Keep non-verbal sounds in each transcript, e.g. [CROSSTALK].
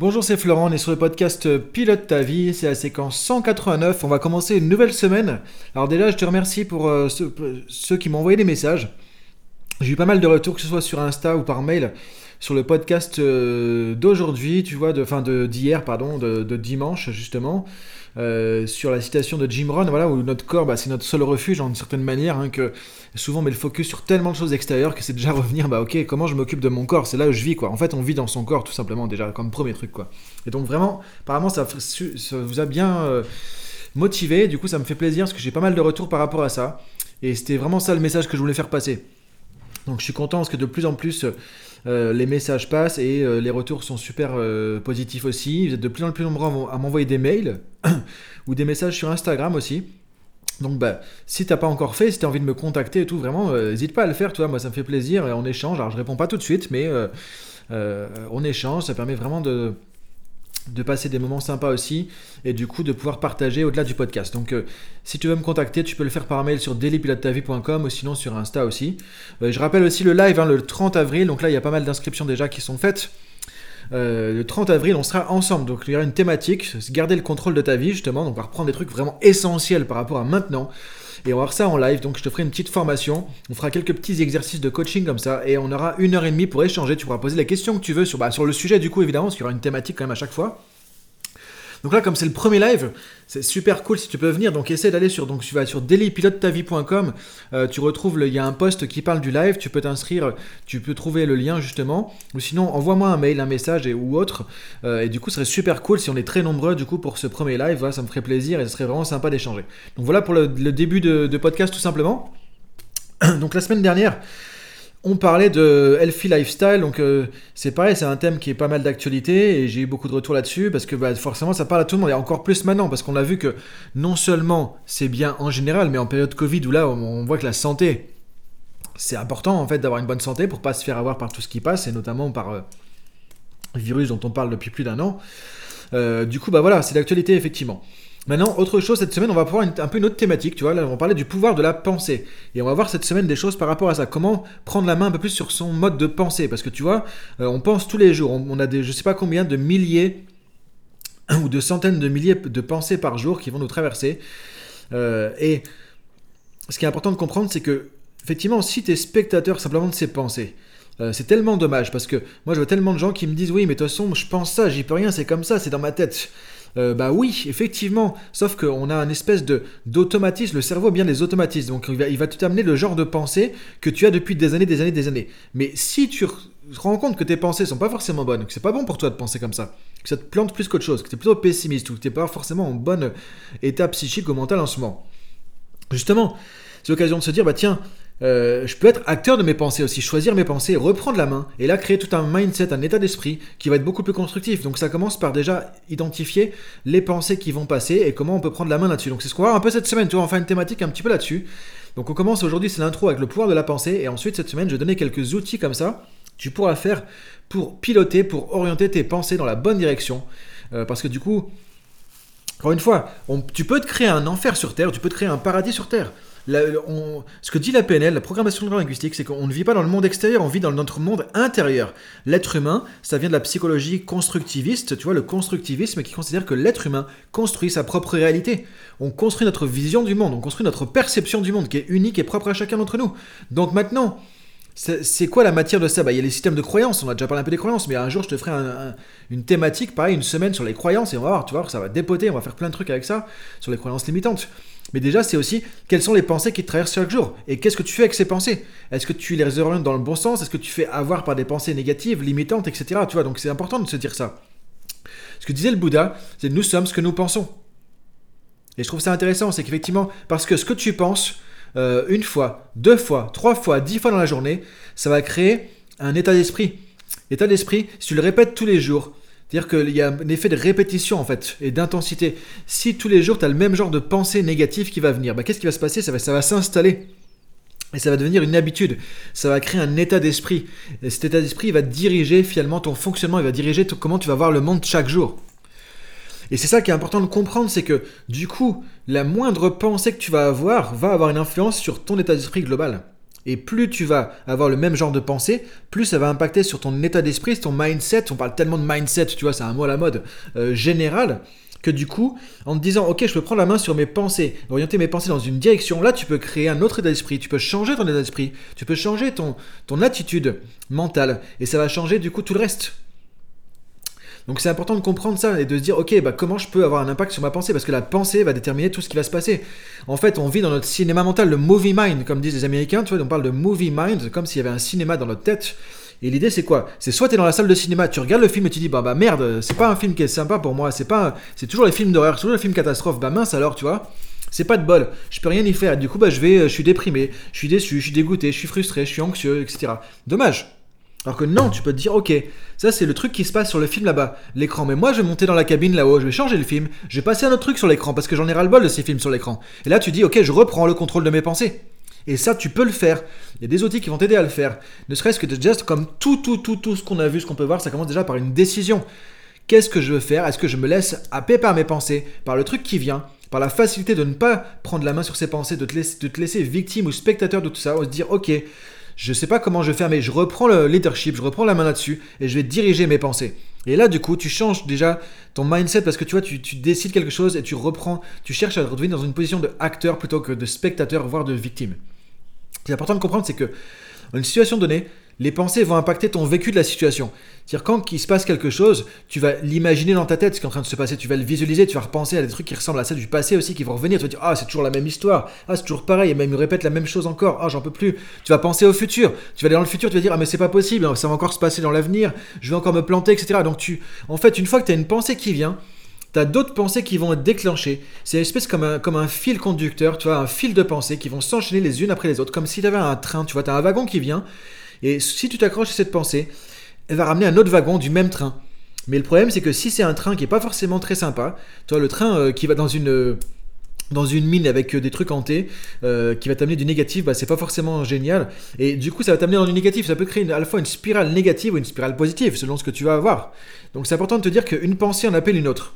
Bonjour, c'est Florent, on est sur le podcast Pilote ta vie, c'est la séquence 189, on va commencer une nouvelle semaine. Alors déjà, je te remercie pour euh, ceux, qui m'ont envoyé des messages. J'ai eu pas mal de retours, que ce soit sur Insta ou par mail, sur le podcast euh, d'aujourd'hui, tu vois, de, d'hier, pardon, de, dimanche justement. Euh, sur la citation de Jim Rohn, voilà, où notre corps, bah, c'est notre seul refuge, en une certaine manière, hein, que souvent on met le focus sur tellement de choses extérieures que c'est déjà [LAUGHS] revenir, bah ok, comment je m'occupe de mon corps, c'est là où je vis, quoi. En fait, on vit dans son corps, tout simplement, déjà, comme premier truc, quoi. Et donc, vraiment, apparemment, ça, vous a bien euh, motivé, du coup, ça me fait plaisir, parce que j'ai pas mal de retours par rapport à ça. Et c'était vraiment ça le message que je voulais faire passer. Donc, je suis content, parce que de plus en plus euh, les messages passent et euh, les retours sont super euh, positifs aussi. Vous êtes de plus en plus nombreux à m'envoyer des mails [CLEARS THROAT] ou des messages sur Instagram aussi. Donc bah, si t'as pas encore fait, si t'as envie de me contacter et tout, vraiment, n'hésite pas à le faire, toi, moi ça me fait plaisir et on échange. Alors je réponds pas tout de suite, mais on échange, ça permet vraiment de, de passer des moments sympas aussi et du coup de pouvoir partager au-delà du podcast. Donc euh, si tu veux me contacter, tu peux le faire par mail sur dailypilotetavie.com ou sinon sur Insta aussi. Euh, je rappelle aussi le live hein, le 30 avril, donc là il y a pas mal d'inscriptions déjà qui sont faites. Euh, le 30 avril, on sera ensemble, donc il y aura une thématique, garder le contrôle de ta vie justement, donc on va reprendre des trucs vraiment essentiels par rapport à maintenant. Et on va voir ça en live. Donc je te ferai une petite formation. On fera quelques petits exercices de coaching comme ça. Et on aura une heure et demie pour échanger. Tu pourras poser la question que tu veux sur, bah, sur le sujet du coup évidemment, parce qu'il y aura une thématique quand même à chaque fois. Donc là, comme c'est le premier live, c'est super cool si tu peux venir. Donc essaie d'aller sur, donc tu vas sur euh, tu retrouves, il y a un post qui parle du live, tu peux t'inscrire, tu peux trouver le lien justement. Ou sinon, envoie-moi un mail, un message et, ou autre. Euh, et du coup, ce serait super cool si on est très nombreux du coup pour ce premier live. Voilà, ça me ferait plaisir et ce serait vraiment sympa d'échanger. Donc voilà pour le, début de podcast tout simplement. [CLEARS THROAT] Donc la semaine dernière, on parlait de healthy lifestyle, donc euh, c'est pareil, c'est un thème qui est pas mal d'actualité et j'ai eu beaucoup de retours là-dessus parce que bah, forcément ça parle à tout le monde et encore plus maintenant parce qu'on a vu que non seulement c'est bien en général, mais en période Covid où là on, voit que la santé c'est important en fait d'avoir une bonne santé pour pas se faire avoir par tout ce qui passe et notamment par euh, virus dont on parle depuis plus d'un an. Euh, du coup bah voilà, c'est d'actualité effectivement. Maintenant, autre chose, cette semaine, on va voir un peu une autre thématique, tu vois, là, on va parler du pouvoir de la pensée. Et on va voir cette semaine des choses par rapport à ça. Comment prendre la main un peu plus sur son mode de pensée. Parce que tu vois, euh, on pense tous les jours. On, a des, je sais pas combien de milliers ou de centaines de milliers de pensées par jour qui vont nous traverser. Euh, et ce qui est important de comprendre, c'est que, effectivement, si tu es spectateur simplement de ces pensées, euh, c'est tellement dommage parce que moi je vois tellement de gens qui me disent oui mais de toute façon je pense ça, j'y peux rien, c'est comme ça, c'est dans ma tête. Euh, bah oui, effectivement, sauf qu'on a un espèce de d'automatisme, le cerveau bien des automatismes, donc il va, il va t'amener le genre de pensée que tu as depuis des années, des années, des années. Mais si tu te rends compte que tes pensées sont pas forcément bonnes, que c'est pas bon pour toi de penser comme ça, que ça te plante plus qu'autre chose, que tu es plutôt pessimiste ou que tu pas forcément en bonne état psychique ou mental en ce moment, justement, c'est l'occasion de se dire, bah tiens, euh, je peux être acteur de mes pensées aussi, choisir mes pensées, reprendre la main, et là créer tout un mindset, un état d'esprit qui va être beaucoup plus constructif. Donc ça commence par déjà identifier les pensées qui vont passer et comment on peut prendre la main là-dessus. Donc c'est ce qu'on va voir un peu cette semaine, tu vois, on une thématique un petit peu là-dessus. Donc on commence aujourd'hui, c'est l'intro avec le pouvoir de la pensée, et ensuite cette semaine je vais donner quelques outils comme ça, tu pourras faire pour piloter, pour orienter tes pensées dans la bonne direction. Euh, parce que du coup, encore une fois, tu peux te créer un enfer sur Terre, tu peux te créer un paradis sur Terre ce que dit la PNL, la programmation linguistique, c'est qu'on ne vit pas dans le monde extérieur, on vit dans notre monde intérieur. L'être humain, ça vient de la psychologie constructiviste, tu vois, le constructivisme qui considère que l'être humain construit sa propre réalité. On construit notre vision du monde, on construit notre perception du monde qui est unique et propre à chacun d'entre nous. Donc maintenant, c'est quoi la matière de ça? Bah, Il y a les systèmes de croyances, on a déjà parlé un peu des croyances, mais un jour je te ferai une thématique, pareil, une semaine sur les croyances, et on va voir, tu vois, ça va dépoter, on va faire plein de trucs avec ça, sur les croyances limitantes. Mais déjà, c'est aussi quelles sont les pensées qui te traversent chaque jour et qu'est-ce que tu fais avec ces pensées? Est-ce que tu les orientes dans le bon sens? Est-ce que tu fais avoir par des pensées négatives, limitantes, etc. Tu vois, donc c'est important de se dire ça. Ce que disait le Bouddha, c'est nous sommes ce que nous pensons. Et je trouve ça intéressant, c'est qu'effectivement, parce que ce que tu penses, euh, une fois, deux fois, trois fois, dix fois dans la journée, ça va créer un état d'esprit. État d'esprit, si tu le répètes tous les jours, c'est-à-dire qu'il y a un effet de répétition en fait et d'intensité. Si tous les jours tu as le même genre de pensée négative qui va venir, bah, qu'est-ce qui va se passer? Ça va, ça va s'installer. Et ça va devenir une habitude. Ça va créer un état d'esprit. Et cet état d'esprit va diriger finalement ton fonctionnement, il va diriger comment tu vas voir le monde chaque jour. Et c'est ça qui est important de comprendre, c'est que du coup, la moindre pensée que tu vas avoir va avoir une influence sur ton état d'esprit global. Et plus tu vas avoir le même genre de pensée, plus ça va impacter sur ton état d'esprit, ton mindset. On parle tellement de mindset, tu vois, c'est un mot à la mode euh, général que du coup, en te disant, ok, je peux prendre la main sur mes pensées, orienter mes pensées dans une direction, là, tu peux créer un autre état d'esprit, tu peux changer ton état d'esprit, tu peux changer ton, ton attitude mentale, et ça va changer du coup tout le reste. Donc c'est important de comprendre ça et de se dire, ok, bah, comment je peux avoir un impact sur ma pensée? Parce que la pensée va déterminer tout ce qui va se passer. En fait, on vit dans notre cinéma mental, le movie mind, comme disent les Américains, tu vois, on parle de movie mind, comme s'il y avait un cinéma dans notre tête. Et l'idée c'est quoi? C'est soit tu es dans la salle de cinéma, tu regardes le film et tu dis bah bah merde, c'est pas un film qui est sympa pour moi, c'est pas c'est toujours les films d'horreur, toujours les films catastrophes. Bah mince alors, tu vois c'est pas de bol, je peux rien y faire. Du coup, bah, je vais, je suis déprimé, je suis déçu, je suis dégoûté, je suis frustré, je suis anxieux, etc. Dommage. Alors que non, tu peux te dire, ok, ça c'est le truc qui se passe sur le film là-bas, l'écran. Mais moi je vais monter dans la cabine là-haut, je vais changer le film, je vais passer un autre truc sur l'écran parce que j'en ai ras-le-bol de ces films sur l'écran. Et là tu dis, ok, je reprends le contrôle de mes pensées. Et ça, tu peux le faire. Il y a des outils qui vont t'aider à le faire. Ne serait-ce que déjà, comme tout, tout, tout, tout ce qu'on a vu, ce qu'on peut voir, ça commence déjà par une décision. Qu'est-ce que je veux faire? Est-ce que je me laisse happer par mes pensées, par le truc qui vient, par la facilité de ne pas prendre la main sur ses pensées, de te laisser, de te laisser victime ou spectateur de tout ça, ou se dire, ok, je sais pas comment je vais faire, mais je reprends le leadership, je reprends la main là-dessus et je vais diriger mes pensées. Et là, du coup, tu changes déjà ton mindset parce que tu vois, tu, décides quelque chose et tu reprends, tu cherches à redevenir dans une position de acteur plutôt que de spectateur, voire de victime. Ce qui est important de comprendre, c'est que une situation donnée, les pensées vont impacter ton vécu de la situation. C'est-à-dire quand il se passe quelque chose, tu vas l'imaginer dans ta tête ce qui est en train de se passer, tu vas le visualiser, tu vas repenser à des trucs qui ressemblent à ça du passé aussi qui vont revenir, tu vas dire ah c'est toujours la même histoire, ah c'est toujours pareil, et même il répète la même chose encore, ah j'en peux plus. Tu vas penser au futur, tu vas aller dans le futur, tu vas dire ah mais c'est pas possible, ça va encore se passer dans l'avenir, je vais encore me planter, etc. Donc tu, en fait une fois que tu as une pensée qui vient, T'as d'autres pensées qui vont être déclenchées. C'est une espèce comme un, comme un fil conducteur, tu vois, un fil de pensées qui vont s'enchaîner les unes après les autres, comme si tu avais un train, tu vois, tu as un wagon qui vient, et si tu t'accroches à cette pensée, elle va ramener un autre wagon du même train. Mais le problème, c'est que si c'est un train qui est pas forcément très sympa, tu vois, le train euh, qui va dans une dans une mine avec euh, des trucs hantés euh, qui va t'amener du négatif, bah, c'est pas forcément génial. Et du coup, ça va t'amener dans du négatif. Ça peut créer à la fois une spirale négative ou une spirale positive selon ce que tu vas avoir. Donc c'est important de te dire qu'une pensée en appelle une autre.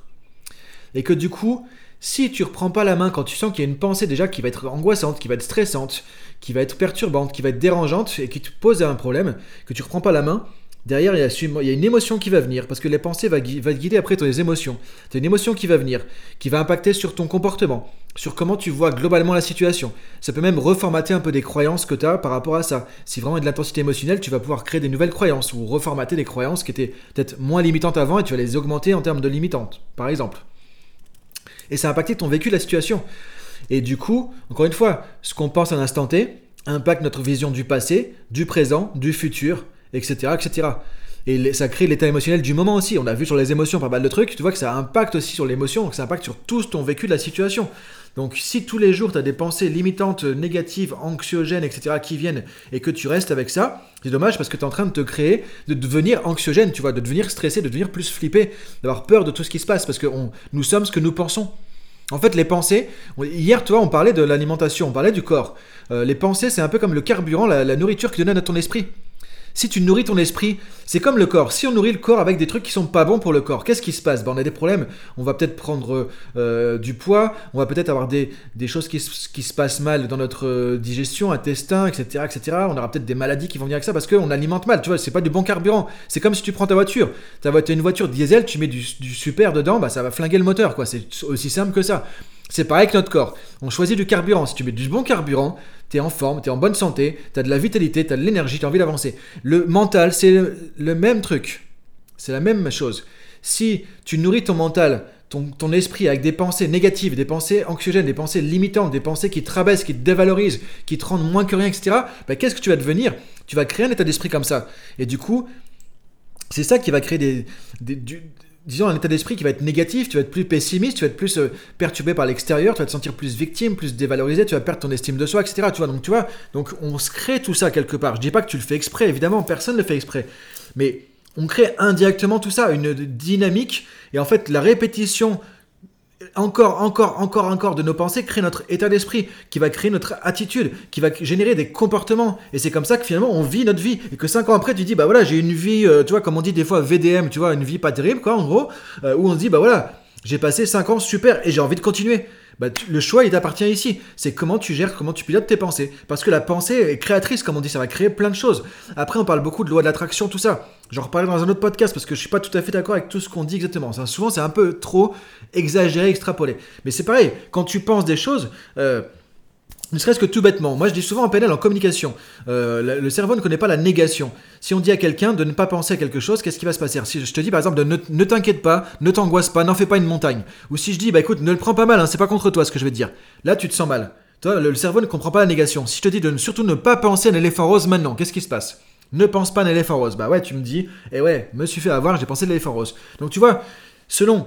Et que du coup, si tu reprends pas la main quand tu sens qu'il y a une pensée déjà qui va être angoissante, qui va être stressante, qui va être perturbante, qui va être dérangeante et qui te pose un problème, que tu reprends pas la main, derrière il y, a, une émotion qui va venir parce que les pensées va te guider après tes émotions. Tu une émotion qui va venir, qui va impacter sur ton comportement, sur comment tu vois globalement la situation. Ça peut même reformater un peu des croyances que tu as par rapport à ça. Si vraiment il y a de l'intensité émotionnelle, tu vas pouvoir créer des nouvelles croyances ou reformater des croyances qui étaient peut-être moins limitantes avant et tu vas les augmenter en termes de limitantes, par exemple et ça a impacté ton vécu de la situation. Et du coup, encore une fois, ce qu'on pense à l'instant T impacte notre vision du passé, du présent, du futur, etc. etc. Et ça crée l'état émotionnel du moment aussi. On a vu sur les émotions pas mal de trucs, tu vois que ça impacte aussi sur l'émotion, donc ça impacte sur tout ton vécu de la situation. Donc si tous les jours tu as des pensées limitantes, négatives, anxiogènes, etc. qui viennent et que tu restes avec ça, c'est dommage parce que tu es en train de te créer, de devenir anxiogène, tu vois, de devenir stressé, de devenir plus flippé, d'avoir peur de tout ce qui se passe parce que nous sommes ce que nous pensons. En fait, les pensées, hier, tu vois, on parlait de l'alimentation, on parlait du corps. Euh, les pensées, c'est un peu comme le carburant, la, la nourriture qui donne à ton esprit. Si tu nourris ton esprit, c'est comme le corps. Si on nourrit le corps avec des trucs qui sont pas bons pour le corps, qu'est-ce qui se passe? Ben, On a des problèmes. On va peut-être prendre euh, du poids, on va peut-être avoir des, choses qui, se passent mal dans notre euh, digestion, intestin, etc., etc. On aura peut-être des maladies qui vont venir avec ça parce qu'on alimente mal. Tu vois, c'est pas du bon carburant. C'est comme si tu prends ta voiture. Tu as une voiture diesel, tu mets du, super dedans, bah ça va flinguer le moteur. quoi. C'est aussi simple que ça. C'est pareil que notre corps. On choisit du carburant. Si tu mets du bon carburant, tu es en forme, tu es en bonne santé, tu as de la vitalité, tu as de l'énergie, tu as envie d'avancer. Le mental, c'est le, même truc. C'est la même chose. Si tu nourris ton mental, ton, esprit avec des pensées négatives, des pensées anxiogènes, des pensées limitantes, des pensées qui te rabaissent, qui te dévalorisent, qui te rendent moins que rien, etc., bah, qu'est-ce que tu vas devenir? Tu vas créer un état d'esprit comme ça. Et du coup, c'est ça qui va créer des, disons, un état d'esprit qui va être négatif, tu vas être plus pessimiste, tu vas être plus euh, perturbé par l'extérieur, tu vas te sentir plus victime, plus dévalorisé, tu vas perdre ton estime de soi, etc. Tu vois, donc tu vois, donc on se crée tout ça quelque part. Je dis pas que tu le fais exprès, évidemment, personne ne le fait exprès, mais on crée indirectement tout ça, une dynamique, et en fait, la répétition encore, encore, encore, encore de nos pensées crée notre état d'esprit, qui va créer notre attitude, qui va générer des comportements. Et c'est comme ça que finalement on vit notre vie. Et que cinq ans après, tu dis, bah voilà, j'ai une vie, euh, tu vois, comme on dit des fois VDM, tu vois, une vie pas terrible, quoi, en gros, euh, où on se dit, bah voilà, j'ai passé cinq ans super et j'ai envie de continuer. Bah, le choix il t'appartient ici. C'est comment tu gères, comment tu pilotes tes pensées. Parce que la pensée est créatrice, comme on dit, ça va créer plein de choses. Après, on parle beaucoup de loi de l'attraction, tout ça. J'en reparlerai dans un autre podcast parce que je suis pas tout à fait d'accord avec tout ce qu'on dit exactement. souvent, c'est un peu trop exagéré, extrapolé. Mais c'est pareil, quand tu penses des choses. Euh, ne serait-ce que tout bêtement. Moi, je dis souvent en PNL, en communication, euh, le, cerveau ne connaît pas la négation. Si on dit à quelqu'un de ne pas penser à quelque chose, qu'est-ce qui va se passer? Si je te dis par exemple de ne, t'inquiète pas, ne t'angoisse pas, n'en fais pas une montagne. Ou si je dis, bah écoute, ne le prends pas mal, hein, c'est pas contre toi ce que je vais te dire. Là, tu te sens mal. Toi, le, cerveau ne comprend pas la négation. Si je te dis de surtout ne pas penser à un éléphant rose maintenant, qu'est-ce qui se passe? Ne pense pas à un éléphant rose. Bah ouais, tu me dis, eh ouais, me suis fait avoir, j'ai pensé à l'éléphant rose. Donc tu vois, selon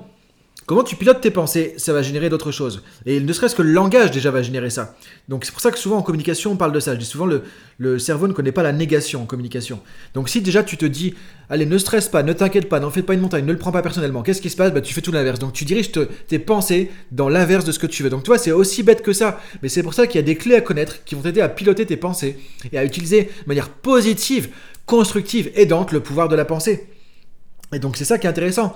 Comment tu pilotes tes pensées, ça va générer d'autres choses. Et ne serait-ce que le langage déjà va générer ça. Donc c'est pour ça que souvent en communication on parle de ça. Je dis souvent le, le cerveau ne connaît pas la négation en communication. Donc si déjà tu te dis, allez ne stresse pas, ne t'inquiète pas, n'en fais pas une montagne, ne le prends pas personnellement, qu'est-ce qui se passe? Bah, Tu fais tout l'inverse. Donc tu diriges tes pensées dans l'inverse de ce que tu veux. Donc toi c'est aussi bête que ça. Mais c'est pour ça qu'il y a des clés à connaître qui vont t'aider à piloter tes pensées et à utiliser de manière positive, constructive, aidante le pouvoir de la pensée. Et donc c'est ça qui est intéressant.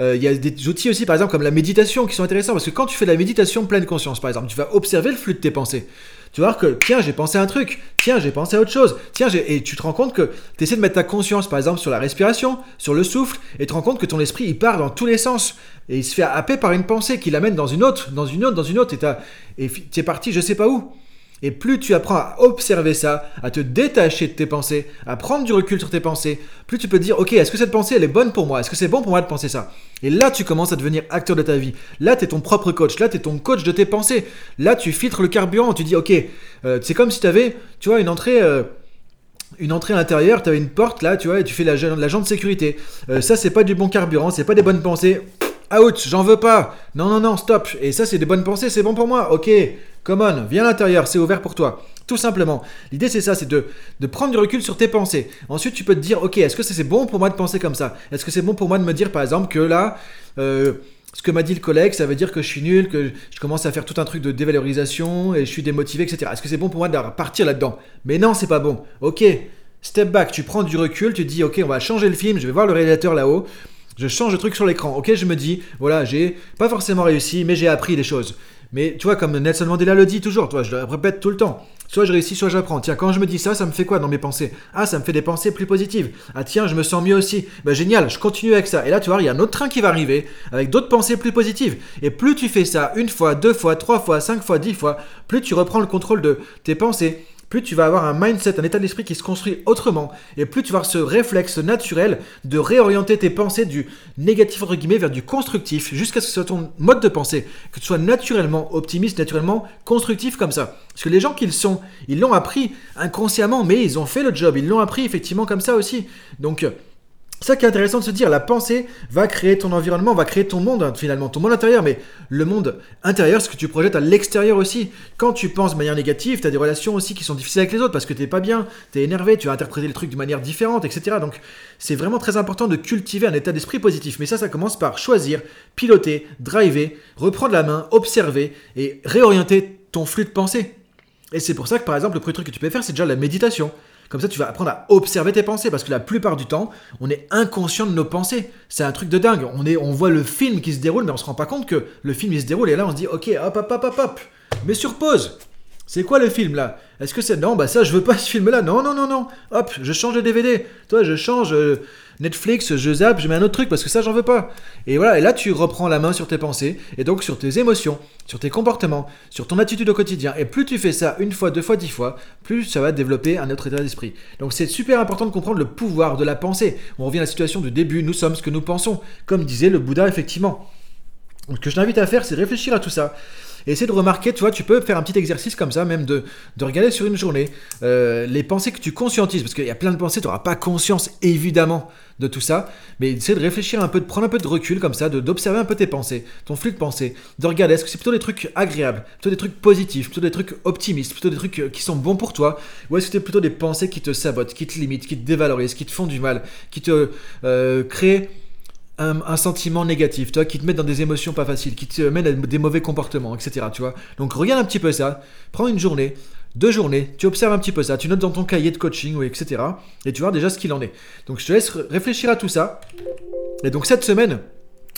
Euh, il y a des outils aussi, par exemple, comme la méditation, qui sont intéressants, parce que quand tu fais de la méditation pleine conscience, par exemple, tu vas observer le flux de tes pensées. Tu vas voir que, tiens, j'ai pensé à un truc, tiens, j'ai pensé à autre chose, tiens, et tu te rends compte que tu essaies de mettre ta conscience, par exemple, sur la respiration, sur le souffle, et tu te rends compte que ton esprit, il part dans tous les sens, et il se fait happer par une pensée qui l'amène dans une autre, dans une autre, dans une autre, et tu es parti je sais pas où. Et plus tu apprends à observer ça, à te détacher de tes pensées, à prendre du recul sur tes pensées, plus tu peux dire, ok, est-ce que cette pensée, elle est bonne pour moi? Est-ce que c'est bon pour moi de penser ça? Et là, tu commences à devenir acteur de ta vie. Là, tu es ton propre coach. Là, tu es ton coach de tes pensées. Là, tu filtres le carburant. Tu dis, ok, euh, c'est comme si tu avais, tu vois, une entrée... Euh, une entrée intérieure, tu avais une porte là, tu vois, et tu fais l'agent de sécurité. Euh, ça, c'est pas du bon carburant, c'est pas des bonnes pensées. Out, j'en veux pas. Non, non, non, stop. Et ça, c'est des bonnes pensées, c'est bon pour moi. Ok, come on, viens à l'intérieur, c'est ouvert pour toi. Tout simplement. L'idée, c'est ça, c'est de, prendre du recul sur tes pensées. Ensuite, tu peux te dire, ok, est-ce que c'est bon pour moi de penser comme ça? Est-ce que c'est bon pour moi de me dire, par exemple, que là, euh, ce que m'a dit le collègue, ça veut dire que je suis nul, que je commence à faire tout un truc de dévalorisation et je suis démotivé, etc. Est-ce que c'est bon pour moi de partir là-dedans? Mais non, c'est pas bon. Ok, step back, tu prends du recul, tu dis, ok, on va changer le film, je vais voir le réalisateur là-haut je change le truc sur l'écran. Ok, je me dis, voilà, j'ai pas forcément réussi, mais j'ai appris des choses. Mais tu vois, comme Nelson Mandela le dit toujours, je le répète tout le temps. Soit je réussis, soit j'apprends. Tiens, quand je me dis ça, ça me fait quoi dans mes pensées? Ah, ça me fait des pensées plus positives. Ah, tiens, je me sens mieux aussi. Bah, génial, je continue avec ça. Et là, tu vois, il y a un autre train qui va arriver avec d'autres pensées plus positives. Et plus tu fais ça une fois, deux fois, trois fois, cinq fois, dix fois, plus tu reprends le contrôle de tes pensées plus tu vas avoir un mindset, un état d'esprit qui se construit autrement, et plus tu vas avoir ce réflexe naturel de réorienter tes pensées du négatif entre guillemets vers du constructif, jusqu'à ce que ce soit ton mode de pensée, que tu sois naturellement optimiste, naturellement constructif comme ça. Parce que les gens qu'ils sont, ils l'ont appris inconsciemment, mais ils ont fait le job, ils l'ont appris effectivement comme ça aussi. Donc ça qui est intéressant de se dire, la pensée va créer ton environnement, va créer ton monde, hein, finalement, ton monde intérieur, mais le monde intérieur, ce que tu projettes à l'extérieur aussi. Quand tu penses de manière négative, tu as des relations aussi qui sont difficiles avec les autres parce que t'es pas bien, tu es énervé, tu vas interpréter le truc de manière différente, etc. Donc c'est vraiment très important de cultiver un état d'esprit positif. Mais ça, ça commence par choisir, piloter, driver, reprendre la main, observer et réorienter ton flux de pensée. Et c'est pour ça que par exemple, le premier truc que tu peux faire, c'est déjà la méditation. Comme ça, tu vas apprendre à observer tes pensées parce que la plupart du temps, on est inconscient de nos pensées. C'est un truc de dingue. On, voit le film qui se déroule, mais on se rend pas compte que le film il se déroule et là on se dit ok, hop, hop, hop, hop, hop. Mais sur pause. C'est quoi le film là? Est-ce que c'est non Bah ça, je veux pas ce film là. Non, non, non, non. Hop, je change de DVD. Toi, je change. Euh, Netflix, je zappe, je mets un autre truc parce que ça, j'en veux pas. Et voilà, et là, tu reprends la main sur tes pensées et donc sur tes émotions, sur tes comportements, sur ton attitude au quotidien. Et plus tu fais ça une fois, deux fois, dix fois, plus ça va développer un autre état d'esprit. Donc c'est super important de comprendre le pouvoir de la pensée. On revient à la situation du début, nous sommes ce que nous pensons, comme disait le Bouddha effectivement. Ce que je t'invite à faire, c'est réfléchir à tout ça. Et essayer de remarquer, tu vois, tu peux faire un petit exercice comme ça, même de, de regarder sur une journée euh, les pensées que tu conscientises, parce qu'il y a plein de pensées, tu n'auras pas conscience évidemment de tout ça, mais essayer de réfléchir un peu, de prendre un peu de recul comme ça, d'observer un peu tes pensées, ton flux de pensées, de regarder est-ce que c'est plutôt des trucs agréables, plutôt des trucs positifs, plutôt des trucs optimistes, plutôt des trucs euh, qui sont bons pour toi, ou est-ce que c'est plutôt des pensées qui te sabotent, qui te limitent, qui te dévalorisent, qui te font du mal, qui te euh, créent un, sentiment négatif, toi, qui te met dans des émotions pas faciles, qui te mène à des mauvais comportements, etc. Tu vois Donc regarde un petit peu ça, prends une journée, deux journées, tu observes un petit peu ça, tu notes dans ton cahier de coaching, ou etc. Et tu vois déjà ce qu'il en est. Donc je te laisse réfléchir à tout ça. Et donc cette semaine,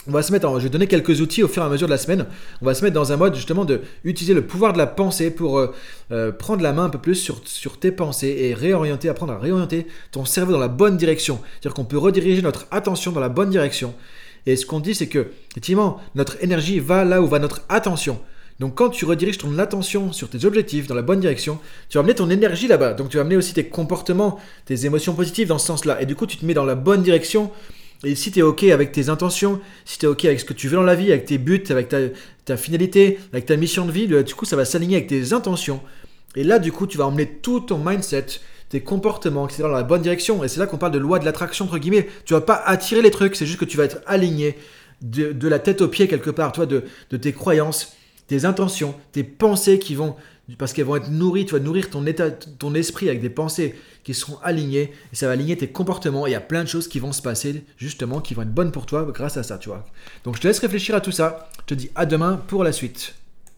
on va se mettre je vais donner quelques outils au fur et à mesure de la semaine. On va se mettre dans un mode justement de utiliser le pouvoir de la pensée pour euh, euh, prendre la main un peu plus sur, sur tes pensées et réorienter, apprendre à réorienter ton cerveau dans la bonne direction. C'est-à-dire qu'on peut rediriger notre attention dans la bonne direction. Et ce qu'on dit, c'est que effectivement, notre énergie va là où va notre attention. Donc quand tu rediriges ton attention sur tes objectifs dans la bonne direction, tu vas amener ton énergie là-bas. Donc tu vas amener aussi tes comportements, tes émotions positives dans ce sens-là. Et du coup, tu te mets dans la bonne direction et si tu es OK avec tes intentions, si tu es OK avec ce que tu veux dans la vie, avec tes buts, avec ta, finalité, avec ta mission de vie, du coup, ça va s'aligner avec tes intentions. Et là, du coup, tu vas emmener tout ton mindset, tes comportements, etc. dans la bonne direction. Et c'est là qu'on parle de loi de l'attraction, entre guillemets. Tu vas pas attirer les trucs, c'est juste que tu vas être aligné de, la tête aux pieds quelque part, toi, de, de tes croyances, tes intentions, tes pensées qui vont parce qu'elles vont être nourries, tu vas nourrir ton état, ton esprit avec des pensées qui seront alignées, et ça va aligner tes comportements, et il y a plein de choses qui vont se passer, justement, qui vont être bonnes pour toi grâce à ça, tu vois. Donc je te laisse réfléchir à tout ça, je te dis à demain pour la suite.